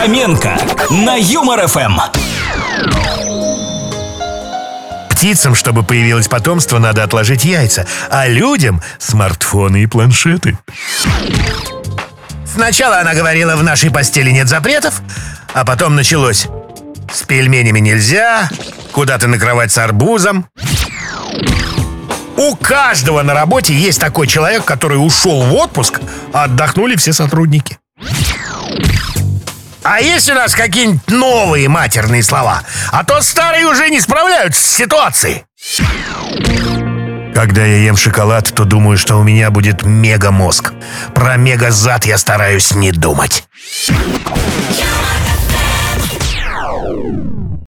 Фоменко на Юмор ФМ. Птицам, чтобы появилось потомство, надо отложить яйца, а людям — смартфоны и планшеты. Сначала она говорила, в нашей постели нет запретов, а потом началось. С пельменями нельзя, куда-то накрывать с арбузом. У каждого на работе есть такой человек, который ушел в отпуск, а отдохнули все сотрудники. А есть у нас какие-нибудь новые матерные слова? А то старые уже не справляются с ситуацией. Когда я ем шоколад, то думаю, что у меня будет мега-мозг. Про мега-зад я стараюсь не думать.